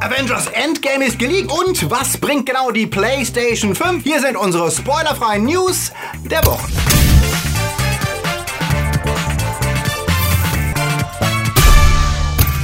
Avengers Endgame ist geleakt und was bringt genau die PlayStation 5? Hier sind unsere spoilerfreien News der Woche.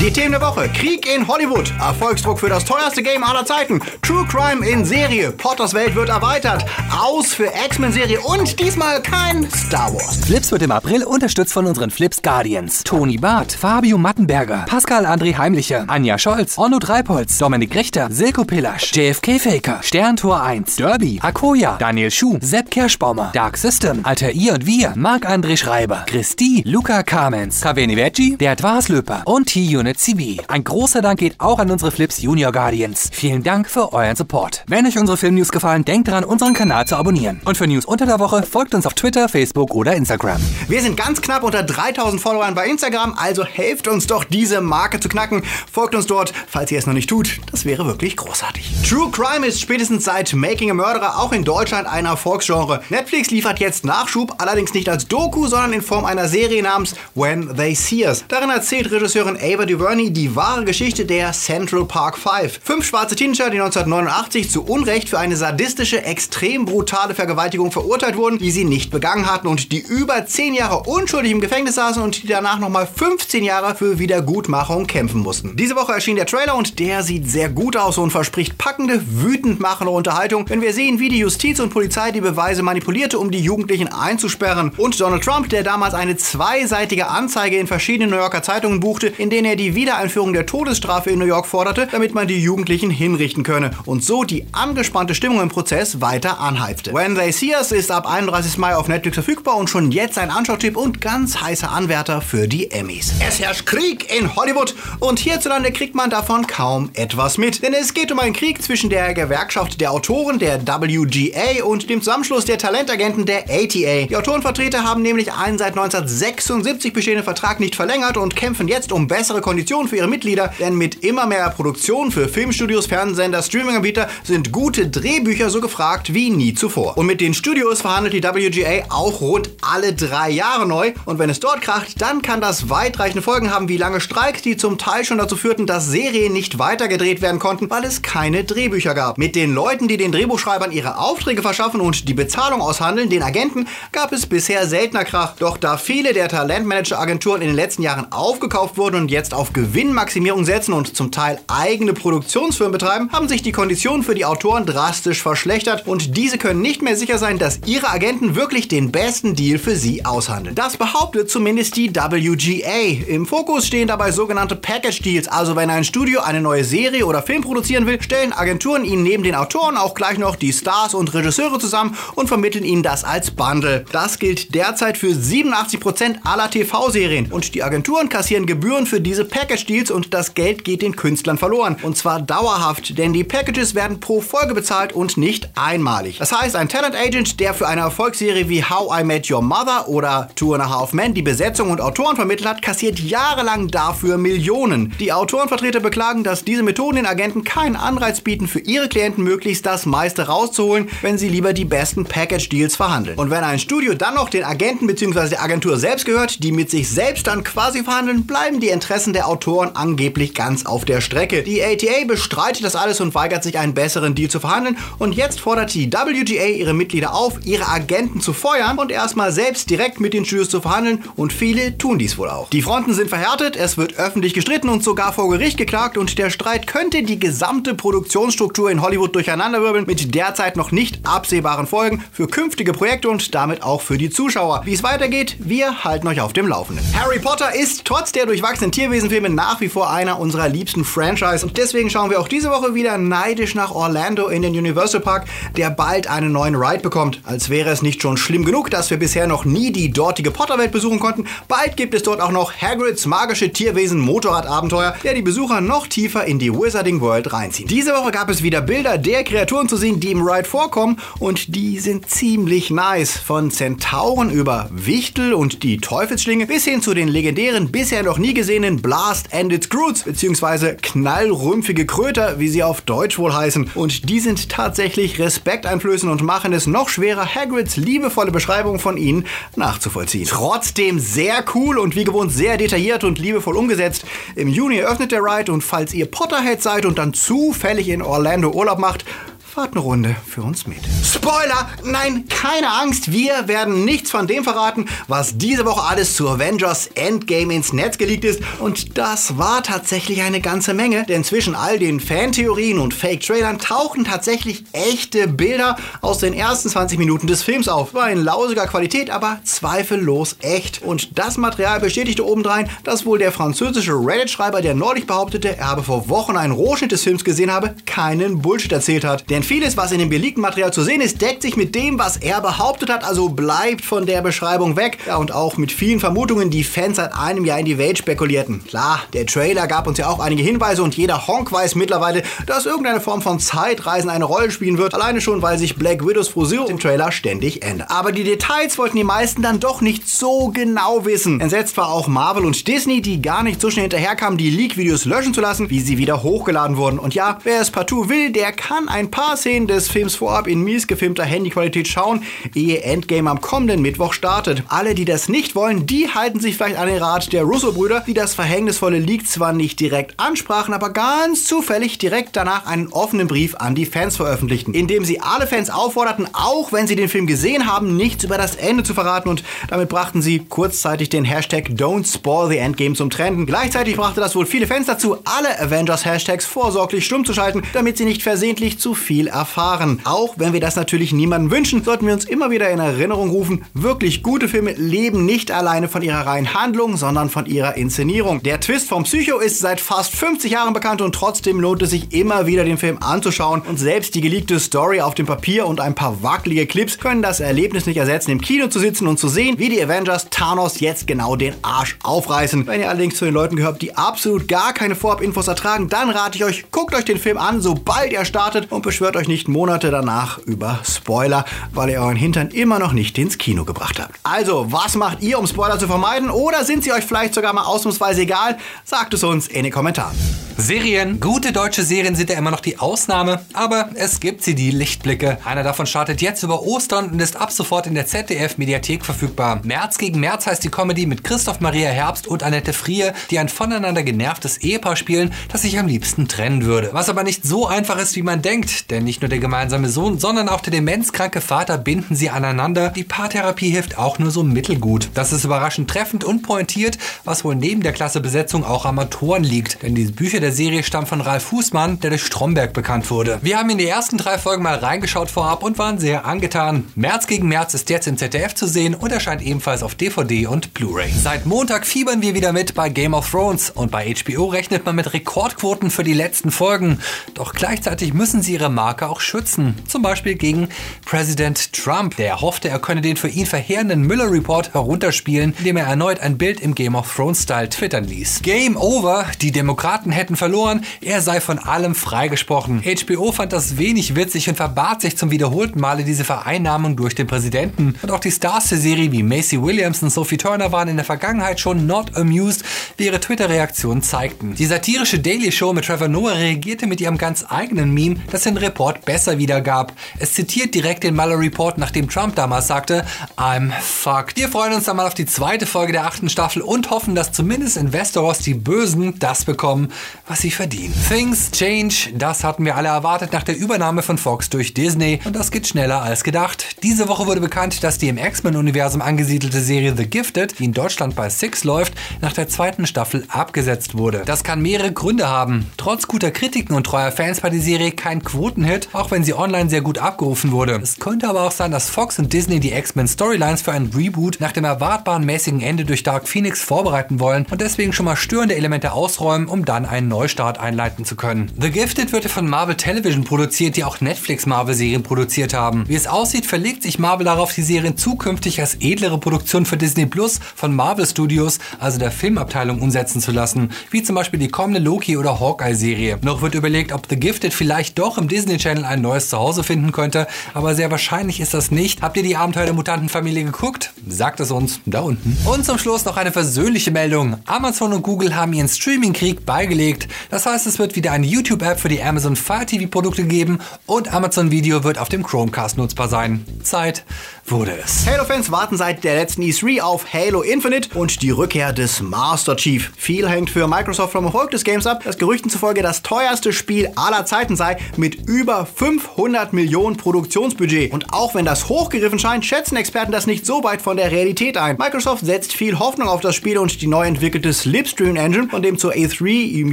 Die Themen der Woche. Krieg in Hollywood. Erfolgsdruck für das teuerste Game aller Zeiten. True Crime in Serie. Potters Welt wird erweitert. Aus für X-Men-Serie und diesmal kein Star Wars. Flips wird im April unterstützt von unseren Flips Guardians. Toni Barth, Fabio Mattenberger, Pascal André Heimlicher, Anja Scholz, Onno Dreipolz, Dominik Richter, Silko Pillasch, JFK Faker, Sterntor 1, Derby, Akoya, Daniel Schuh, Sepp Kerschbaumer, Dark System, Alter I und Wir, Marc-André Schreiber, Christi, Luca Kamens, Kaveni Veggi, der Löper und T-Unit mit CB. Ein großer Dank geht auch an unsere Flips Junior Guardians. Vielen Dank für euren Support. Wenn euch unsere Filmnews gefallen, denkt daran, unseren Kanal zu abonnieren. Und für News unter der Woche folgt uns auf Twitter, Facebook oder Instagram. Wir sind ganz knapp unter 3000 Followern bei Instagram, also helft uns doch, diese Marke zu knacken. Folgt uns dort, falls ihr es noch nicht tut. Das wäre wirklich großartig. True Crime ist spätestens seit Making a Murderer auch in Deutschland ein Erfolgsgenre. Netflix liefert jetzt Nachschub, allerdings nicht als Doku, sondern in Form einer Serie namens When They See Us. Darin erzählt Regisseurin Ava DuVernay Bernie die wahre Geschichte der Central Park Five. Fünf schwarze Teenager, die 1989 zu Unrecht für eine sadistische, extrem brutale Vergewaltigung verurteilt wurden, die sie nicht begangen hatten und die über zehn Jahre unschuldig im Gefängnis saßen und die danach nochmal 15 Jahre für Wiedergutmachung kämpfen mussten. Diese Woche erschien der Trailer und der sieht sehr gut aus und verspricht packende, wütend machende Unterhaltung, wenn wir sehen, wie die Justiz und Polizei die Beweise manipulierte, um die Jugendlichen einzusperren. Und Donald Trump, der damals eine zweiseitige Anzeige in verschiedenen New Yorker Zeitungen buchte, in denen er die die Wiedereinführung der Todesstrafe in New York forderte, damit man die Jugendlichen hinrichten könne und so die angespannte Stimmung im Prozess weiter anheizte. When They See Us ist ab 31. Mai auf Netflix verfügbar und schon jetzt ein Anschautipp und ganz heißer Anwärter für die Emmys. Es herrscht Krieg in Hollywood und hierzulande kriegt man davon kaum etwas mit, denn es geht um einen Krieg zwischen der Gewerkschaft der Autoren, der WGA und dem Zusammenschluss der Talentagenten der ATA. Die Autorenvertreter haben nämlich einen seit 1976 bestehenden Vertrag nicht verlängert und kämpfen jetzt um bessere Konditionen Konditionen für ihre Mitglieder, denn mit immer mehr Produktionen für Filmstudios, Fernsehsender, Streaminganbieter sind gute Drehbücher so gefragt wie nie zuvor. Und mit den Studios verhandelt die WGA auch rund alle drei Jahre neu. Und wenn es dort kracht, dann kann das weitreichende Folgen haben wie lange Streiks, die zum Teil schon dazu führten, dass Serien nicht weitergedreht werden konnten, weil es keine Drehbücher gab. Mit den Leuten, die den Drehbuchschreibern ihre Aufträge verschaffen und die Bezahlung aushandeln, den Agenten, gab es bisher seltener Krach. Doch da viele der Talentmanager-Agenturen in den letzten Jahren aufgekauft wurden und jetzt auf Gewinnmaximierung setzen und zum Teil eigene Produktionsfirmen betreiben, haben sich die Konditionen für die Autoren drastisch verschlechtert und diese können nicht mehr sicher sein, dass ihre Agenten wirklich den besten Deal für sie aushandeln. Das behauptet zumindest die WGA. Im Fokus stehen dabei sogenannte Package Deals, also wenn ein Studio eine neue Serie oder Film produzieren will, stellen Agenturen ihnen neben den Autoren auch gleich noch die Stars und Regisseure zusammen und vermitteln ihnen das als Bundle. Das gilt derzeit für 87% aller TV-Serien und die Agenturen kassieren Gebühren für diese Package Deals und das Geld geht den Künstlern verloren. Und zwar dauerhaft, denn die Packages werden pro Folge bezahlt und nicht einmalig. Das heißt, ein Talent Agent, der für eine Erfolgsserie wie How I Met Your Mother oder Two and a Half Men die Besetzung und Autoren vermittelt hat, kassiert jahrelang dafür Millionen. Die Autorenvertreter beklagen, dass diese Methoden den Agenten keinen Anreiz bieten, für ihre Klienten möglichst das meiste rauszuholen, wenn sie lieber die besten Package Deals verhandeln. Und wenn ein Studio dann noch den Agenten bzw. der Agentur selbst gehört, die mit sich selbst dann quasi verhandeln, bleiben die Interessen der Autoren angeblich ganz auf der Strecke. Die ATA bestreitet das alles und weigert sich, einen besseren Deal zu verhandeln. Und jetzt fordert die WGA ihre Mitglieder auf, ihre Agenten zu feuern und erstmal selbst direkt mit den Studios zu verhandeln. Und viele tun dies wohl auch. Die Fronten sind verhärtet, es wird öffentlich gestritten und sogar vor Gericht geklagt. Und der Streit könnte die gesamte Produktionsstruktur in Hollywood durcheinanderwirbeln mit derzeit noch nicht absehbaren Folgen für künftige Projekte und damit auch für die Zuschauer. Wie es weitergeht, wir halten euch auf dem Laufenden. Harry Potter ist trotz der durchwachsenen Tierwesenfilme nach wie vor einer unserer liebsten Franchise und deswegen schauen wir auch diese Woche wieder neidisch nach Orlando in den Universal Park, der bald einen neuen Ride bekommt. Als wäre es nicht schon schlimm genug, dass wir bisher noch nie die dortige Potterwelt besuchen konnten, bald gibt es dort auch noch Hagrids magische Tierwesen Motorradabenteuer, der die Besucher noch tiefer in die Wizarding World reinzieht. Diese Woche gab es wieder Bilder der Kreaturen zu sehen, die im Ride vorkommen und die sind ziemlich nice. Von Zentauren über Wichtel und die Teufelsschlinge bis hin zu den legendären, bisher noch nie gesehenen Bla Blast-Ended Scroots, beziehungsweise knallrümpfige Kröter, wie sie auf Deutsch wohl heißen. Und die sind tatsächlich respekteinflößend und machen es noch schwerer, Hagrids liebevolle Beschreibung von ihnen nachzuvollziehen. Trotzdem sehr cool und wie gewohnt sehr detailliert und liebevoll umgesetzt. Im Juni eröffnet der Ride und falls ihr Potterhead seid und dann zufällig in Orlando Urlaub macht, fahrt eine Runde für uns mit. Spoiler! Nein, keine Angst, wir werden nichts von dem verraten, was diese Woche alles zu Avengers Endgame ins Netz geleakt ist. Und das war tatsächlich eine ganze Menge, denn zwischen all den Fantheorien und Fake-Trailern tauchen tatsächlich echte Bilder aus den ersten 20 Minuten des Films auf. War in lausiger Qualität, aber zweifellos echt. Und das Material bestätigte obendrein, dass wohl der französische Reddit-Schreiber, der neulich behauptete, er habe vor Wochen einen Rohschnitt des Films gesehen habe, keinen Bullshit erzählt hat. Denn vieles, was in dem geleakten Material zu sehen ist, deckt sich mit dem, was er behauptet hat, also bleibt von der Beschreibung weg. Ja, und auch mit vielen Vermutungen, die Fans seit einem Jahr in die Welt spekulierten. Klar, der Trailer gab uns ja auch einige Hinweise und jeder Honk weiß mittlerweile, dass irgendeine Form von Zeitreisen eine Rolle spielen wird. Alleine schon, weil sich Black Widows Frisur im Trailer ständig ändert. Aber die Details wollten die meisten dann doch nicht so genau wissen. Entsetzt war auch Marvel und Disney, die gar nicht so schnell hinterherkamen, die Leak-Videos löschen zu lassen, wie sie wieder hochgeladen wurden. Und ja, wer es partout will, der kann ein paar Szenen des Films vorab in mies gefilmter Handyqualität schauen, ehe Endgame am kommenden Mittwoch startet. Alle, die das nicht wollen, die halten sich vielleicht an den Rat der Russo-Brüder, die das verhängnisvolle Leak zwar nicht direkt ansprachen, aber ganz zufällig direkt danach einen offenen Brief an die Fans veröffentlichten, in dem sie alle Fans aufforderten, auch wenn sie den Film gesehen haben, nichts über das Ende zu verraten und damit brachten sie kurzzeitig den Hashtag Don't Spoil the Endgame zum Trenden. Gleichzeitig brachte das wohl viele Fans dazu, alle Avengers-Hashtags vorsorglich stumm zu schalten, damit sie nicht versehentlich zu viel erfahren erfahren. Auch wenn wir das natürlich niemandem wünschen, sollten wir uns immer wieder in Erinnerung rufen, wirklich gute Filme leben nicht alleine von ihrer reinen Handlung, sondern von ihrer Inszenierung. Der Twist vom Psycho ist seit fast 50 Jahren bekannt und trotzdem lohnt es sich immer wieder den Film anzuschauen und selbst die geleakte Story auf dem Papier und ein paar wackelige Clips können das Erlebnis nicht ersetzen, im Kino zu sitzen und zu sehen, wie die Avengers Thanos jetzt genau den Arsch aufreißen. Wenn ihr allerdings zu den Leuten gehört, die absolut gar keine Vorab-Infos ertragen, dann rate ich euch, guckt euch den Film an, sobald er startet und beschwört euch nicht Monate danach über Spoiler, weil ihr euren Hintern immer noch nicht ins Kino gebracht habt. Also, was macht ihr, um Spoiler zu vermeiden? Oder sind sie euch vielleicht sogar mal ausnahmsweise egal? Sagt es uns in den Kommentaren. Serien. Gute deutsche Serien sind ja immer noch die Ausnahme, aber es gibt sie, die Lichtblicke. Einer davon startet jetzt über Ostern und ist ab sofort in der ZDF-Mediathek verfügbar. März gegen März heißt die Comedy mit Christoph Maria Herbst und Annette Frier, die ein voneinander genervtes Ehepaar spielen, das sich am liebsten trennen würde. Was aber nicht so einfach ist, wie man denkt, denn nicht nur der gemeinsame Sohn, sondern auch der demenzkranke Vater binden sie aneinander. Die Paartherapie hilft auch nur so mittelgut. Das ist überraschend treffend und pointiert, was wohl neben der Klassebesetzung auch am Autoren liegt. Denn die Bücher der Serie stammen von Ralf Fußmann, der durch Stromberg bekannt wurde. Wir haben in die ersten drei Folgen mal reingeschaut vorab und waren sehr angetan. März gegen März ist jetzt im ZDF zu sehen und erscheint ebenfalls auf DVD und Blu-ray. Seit Montag fiebern wir wieder mit bei Game of Thrones und bei HBO rechnet man mit Rekordquoten für die letzten Folgen. Doch gleichzeitig müssen sie ihre Marke auch schützen. Zum Beispiel gegen Präsident Trump, der hoffte, er könne den für ihn verheerenden Müller Report herunterspielen, indem er erneut ein Bild im Game of Thrones Style twittern ließ. Game over, die Demokraten hätten verloren, er sei von allem freigesprochen. HBO fand das wenig witzig und verbat sich zum wiederholten Male diese Vereinnahmung durch den Präsidenten. Und auch die Stars der Serie wie Macy Williams und Sophie Turner waren in der Vergangenheit schon not amused, wie ihre Twitter-Reaktionen zeigten. Die satirische Daily Show mit Trevor Noah reagierte mit ihrem ganz eigenen Meme, das den Report besser wiedergab. Es zitiert direkt den Mueller Report, nachdem Trump damals sagte, I'm fucked. Wir freuen uns dann mal auf die zweite Folge der achten Staffel und hoffen, dass zumindest in Westeros die Bösen das bekommen, was sie verdienen. Things Change, das hatten wir alle erwartet nach der Übernahme von Fox durch Disney und das geht schneller als gedacht. Diese Woche wurde bekannt, dass die im X-Men-Universum angesiedelte Serie The Gifted, die in Deutschland bei Six läuft, nach der zweiten Staffel abgesetzt wurde. Das kann mehrere Gründe haben. Trotz guter Kritiken und treuer Fans war die Serie kein Quotenhit, auch wenn sie online sehr gut abgerufen wurde. Es könnte aber auch sein, dass Fox und Disney die X-Men Storylines für ein Reboot nach dem erwartbaren mäßigen Ende durch Dark Phoenix vorbereiten wollen und deswegen schon mal störende Elemente ausräumen, um dann einen Neustart einleiten zu können. The Gifted wird von Marvel Television produziert, die auch Netflix Marvel-Serien produziert haben. Wie es aussieht, verlegt sich Marvel darauf, die Serien zukünftig als edlere Produktion für Disney Plus von Marvel Studios, also der Filmabteilung, umsetzen zu lassen, wie zum Beispiel die kommende Loki- oder Hawkeye-Serie. Noch wird überlegt, ob The Gifted vielleicht doch im Disney Disney Channel ein neues Zuhause finden könnte, aber sehr wahrscheinlich ist das nicht. Habt ihr die Abenteuer der Mutantenfamilie geguckt? Sagt es uns da unten. Und zum Schluss noch eine versöhnliche Meldung. Amazon und Google haben ihren Streaming-Krieg beigelegt. Das heißt, es wird wieder eine YouTube-App für die Amazon Fire TV-Produkte geben und Amazon Video wird auf dem Chromecast nutzbar sein. Zeit wurde es. Halo-Fans warten seit der letzten E3 auf Halo Infinite und die Rückkehr des Master Chief. Viel hängt für Microsoft vom Erfolg des Games ab, das Gerüchten zufolge das teuerste Spiel aller Zeiten sei, mit über 500 Millionen Produktionsbudget. Und auch wenn das hochgegriffen scheint, schätzen Experten das nicht so weit von der Realität ein. Microsoft setzt viel Hoffnung auf das Spiel und die neu entwickelte Slipstream Engine, von dem zur E3 im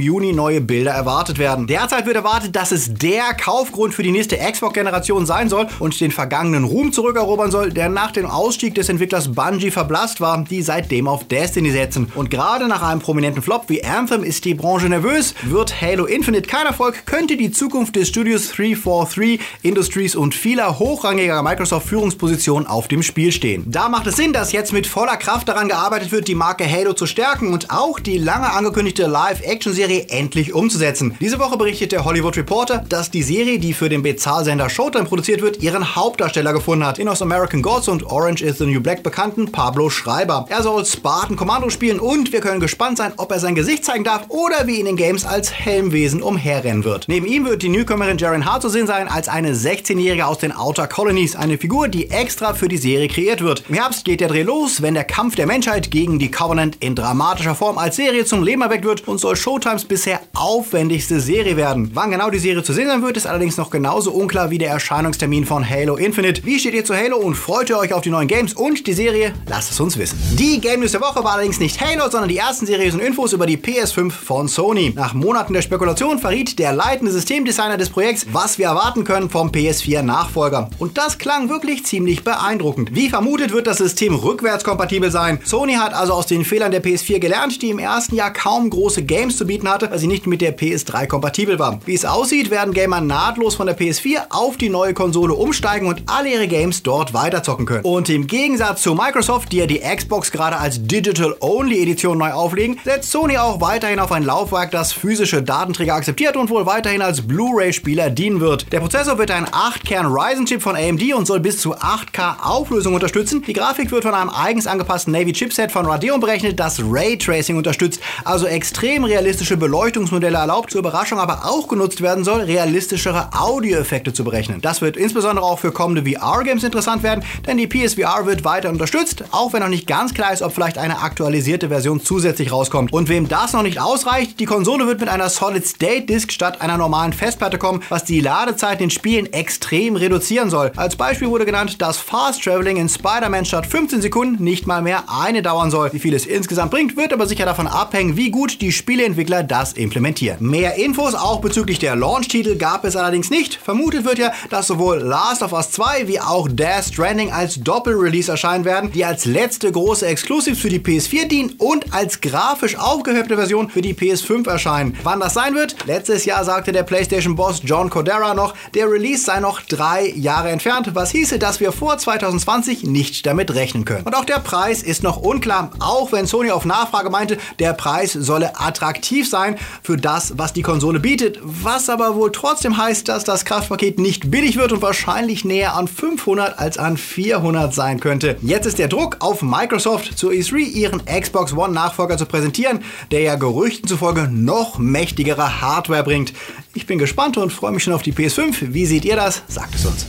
Juni neue Bilder erwartet werden. Derzeit wird erwartet, dass es der Kaufgrund für die nächste Xbox-Generation sein soll und den vergangenen Ruhm zurückerobern soll, der nach dem Ausstieg des Entwicklers Bungie verblasst war, die seitdem auf Destiny setzen. Und gerade nach einem prominenten Flop wie Anthem ist die Branche nervös. Wird Halo Infinite kein Erfolg, könnte die Zukunft des Studios 343 Industries und vieler hochrangiger Microsoft-Führungspositionen auf dem Spiel stehen. Da macht es Sinn, dass jetzt mit voller Kraft daran gearbeitet wird, die Marke Halo zu stärken und auch die lange angekündigte Live-Action-Serie endlich umzusetzen. Diese Woche berichtet der Hollywood Reporter, dass die Serie, die für den Bezahlsender Showtime produziert wird, ihren Hauptdarsteller gefunden hat. In aus American Gods und Orange is the New Black bekannten Pablo Schreiber. Er soll Spartan Commando spielen und wir können gespannt sein, ob er sein Gesicht zeigen darf oder wie in den Games als Helmwesen umherrennen wird. Neben ihm wird die Newcomerin Jaren Hart zu sehen sein als eine 16-Jährige aus den Outer Colonies, eine Figur, die extra für die Serie kreiert wird. Im Herbst geht der Dreh los, wenn der Kampf der Menschheit gegen die Covenant in dramatischer Form als Serie zum Leben erweckt wird und soll Showtimes bisher aufwendigste Serie werden. Wann genau die Serie zu sehen sein wird, ist allerdings noch genauso unklar wie der Erscheinungstermin von Halo Infinite. Wie steht ihr zu Halo und freut ihr euch auf die neuen Games und die Serie? Lasst es uns wissen. Die Game News der Woche war allerdings nicht Halo, sondern die ersten seriösen Infos über die PS5 von Sony. Nach Monaten der Spekulation verriet der leitende Systemdesigner des Projekts, was wir erwarten können vom PS4-Nachfolger. Und das klang wirklich ziemlich beeindruckend. Wie vermutet wird das System rückwärtskompatibel sein. Sony hat also aus den Fehlern der PS4 gelernt, die im ersten Jahr kaum große Games zu bieten hatte, weil sie nicht mit der PS3 kompatibel war. Wie es aussieht, werden Gamer nahtlos von der PS4 auf die neue Konsole umsteigen und alle ihre Games dort weiterzocken können. Und im Gegensatz zu Microsoft, die ja die Xbox gerade als Digital-Only-Edition neu auflegen, setzt Sony auch weiterhin auf ein Laufwerk, das physische Datenträger akzeptiert und wohl weiterhin als Blu-ray-Spieler dienen wird. Der Prozessor wird ein 8-Kern Ryzen-Chip von AMD und soll bis zu 8K Auflösung unterstützen. Die Grafik wird von einem eigens angepassten Navy-Chipset von Radeon berechnet, das Raytracing unterstützt, also extrem realistische Beleuchtungsmodelle erlaubt, zur Überraschung aber auch genutzt werden soll, realistischere Audioeffekte zu berechnen. Das wird insbesondere auch für kommende VR-Games interessant werden, denn die PSVR wird weiter unterstützt, auch wenn noch nicht ganz klar ist, ob vielleicht eine aktualisierte Version zusätzlich rauskommt. Und wem das noch nicht ausreicht, die Konsole wird mit einer Solid-State-Disk statt einer normalen Festplatte kommen, was die Ladezeit in Spielen extrem reduzieren soll. Als Beispiel wurde genannt, dass Fast Traveling in Spider-Man statt 15 Sekunden nicht mal mehr eine dauern soll. Wie viel es insgesamt bringt, wird aber sicher davon abhängen, wie gut die Spieleentwickler das implementieren. Mehr Infos auch bezüglich der Launch-Titel gab es allerdings nicht. Vermutet wird ja, dass sowohl Last of Us 2 wie auch Death Stranding als Doppel-Release erscheinen werden, die als letzte große Exclusives für die PS4 dienen und als grafisch aufgehübte Version für die PS5 erscheinen. Wann das sein wird? Letztes Jahr sagte der PlayStation-Boss John Codera noch, der Release sei noch drei Jahre entfernt, was hieße, dass wir vor 2020 nicht damit rechnen können. Und auch der Preis ist noch unklar, auch wenn Sony auf Nachfrage meinte, der Preis solle attraktiv sein für das, was die Konsole bietet, was aber wohl trotzdem heißt, dass das Kraftpaket nicht billig wird und wahrscheinlich näher an 500 als an 400 sein könnte. Jetzt ist der Druck auf Microsoft zur E3 ihren Xbox One Nachfolger zu präsentieren, der ja Gerüchten zufolge noch mächtigere Hardware bringt. Ich bin gespannt und freue mich schon auf die PS5. Wie seht ihr das? Sagt es uns.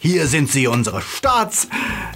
Hier sind sie, unsere Starts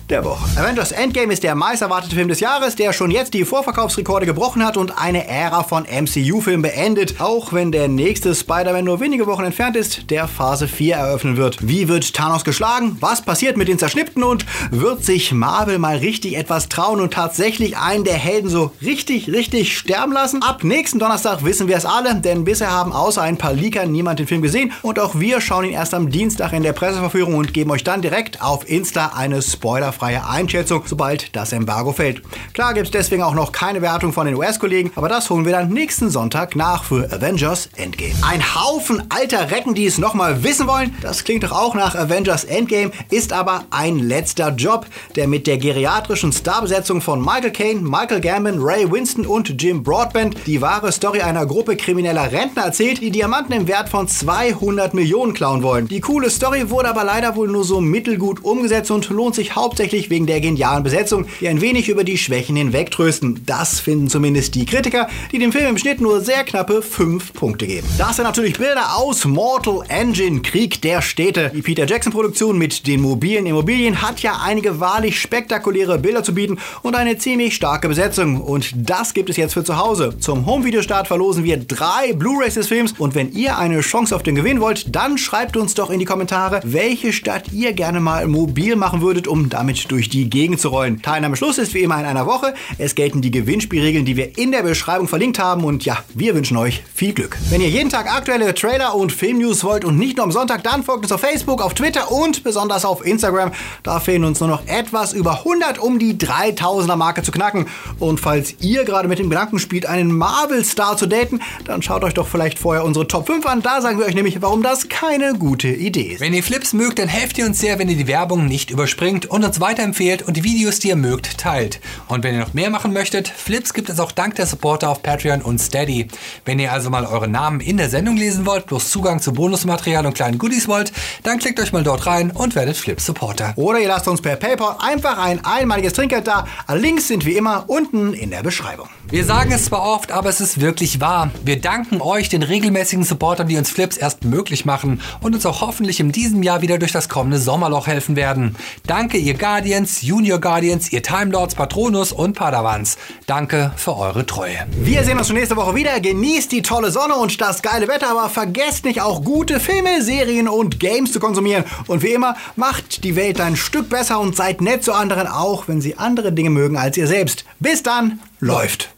der Woche. Avengers Endgame ist der meist erwartete Film des Jahres, der schon jetzt die Vorverkaufsrekorde gebrochen hat und eine Ära von MCU-Filmen beendet, auch wenn der nächste Spider-Man nur wenige Wochen entfernt ist, der Phase 4 eröffnen wird. Wie wird Thanos geschlagen? Was passiert mit den Zerschnippten? Und wird sich Marvel mal richtig etwas trauen und tatsächlich einen der Helden so richtig, richtig sterben lassen? Ab nächsten Donnerstag wissen wir es alle, denn bisher haben außer ein paar Leakern niemand den Film gesehen und auch wir schauen ihn erst am Dienstag in der Presseverführung und geben euch dann direkt auf Insta eine spoilerfreie Einschätzung, sobald das Embargo fällt. Klar gibt es deswegen auch noch keine Wertung von den US-Kollegen, aber das holen wir dann nächsten Sonntag nach für Avengers Endgame. Ein Haufen alter Recken, die es nochmal wissen wollen, das klingt doch auch nach Avengers Endgame, ist aber ein letzter Job, der mit der geriatrischen Starbesetzung von Michael Caine, Michael Gambon, Ray Winston und Jim Broadbent die wahre Story einer Gruppe krimineller Rentner erzählt, die Diamanten im Wert von 200 Millionen klauen wollen. Die coole Story wurde aber leider wohl nur so mittelgut umgesetzt und lohnt sich hauptsächlich wegen der genialen Besetzung, die ein wenig über die Schwächen hinwegtrösten. Das finden zumindest die Kritiker, die dem Film im Schnitt nur sehr knappe 5 Punkte geben. Das sind natürlich Bilder aus Mortal Engine, Krieg der Städte. Die Peter Jackson Produktion mit den mobilen Immobilien hat ja einige wahrlich spektakuläre Bilder zu bieten und eine ziemlich starke Besetzung. Und das gibt es jetzt für zu Hause. Zum Home-Video-Start verlosen wir drei Blu-rays des Films und wenn ihr eine Chance auf den Gewinn wollt, dann schreibt uns doch in die Kommentare, welche Stadt ihr gerne mal mobil machen würdet, um damit durch die Gegend zu rollen. Teilnahmeschluss ist wie immer in einer Woche. Es gelten die Gewinnspielregeln, die wir in der Beschreibung verlinkt haben und ja, wir wünschen euch viel Glück. Wenn ihr jeden Tag aktuelle Trailer und Filmnews wollt und nicht nur am Sonntag, dann folgt uns auf Facebook, auf Twitter und besonders auf Instagram. Da fehlen uns nur noch etwas über 100, um die 3000er Marke zu knacken. Und falls ihr gerade mit dem Gedanken spielt, einen Marvel-Star zu daten, dann schaut euch doch vielleicht vorher unsere Top 5 an. Da sagen wir euch nämlich, warum das keine gute Idee ist. Wenn ihr Flips mögt, dann helft ihr uns sehr, wenn ihr die Werbung nicht überspringt und uns weiterempfehlt und die Videos, die ihr mögt, teilt. Und wenn ihr noch mehr machen möchtet, Flips gibt es auch dank der Supporter auf Patreon und Steady. Wenn ihr also mal euren Namen in der Sendung lesen wollt, plus Zugang zu Bonusmaterial und kleinen Goodies wollt, dann klickt euch mal dort rein und werdet Flips Supporter. Oder ihr lasst uns per PayPal einfach ein einmaliges Trinkgeld da. Alle Links sind wie immer unten in der Beschreibung. Wir sagen es zwar oft, aber es ist wirklich wahr. Wir danken euch, den regelmäßigen Supportern, die uns Flips erst möglich machen und uns auch hoffentlich in diesem Jahr wieder durch das kommende Sommerloch helfen werden. Danke, ihr Guardians, Junior Guardians, ihr Time Lords, Patronus und Padawans. Danke für eure Treue. Wir sehen uns nächste Woche wieder. Genießt die tolle Sonne und das geile Wetter, aber vergesst nicht auch gute Filme, Serien und Games zu konsumieren. Und wie immer, macht die Welt ein Stück besser und seid nett zu anderen, auch wenn sie andere Dinge mögen als ihr selbst. Bis dann, läuft.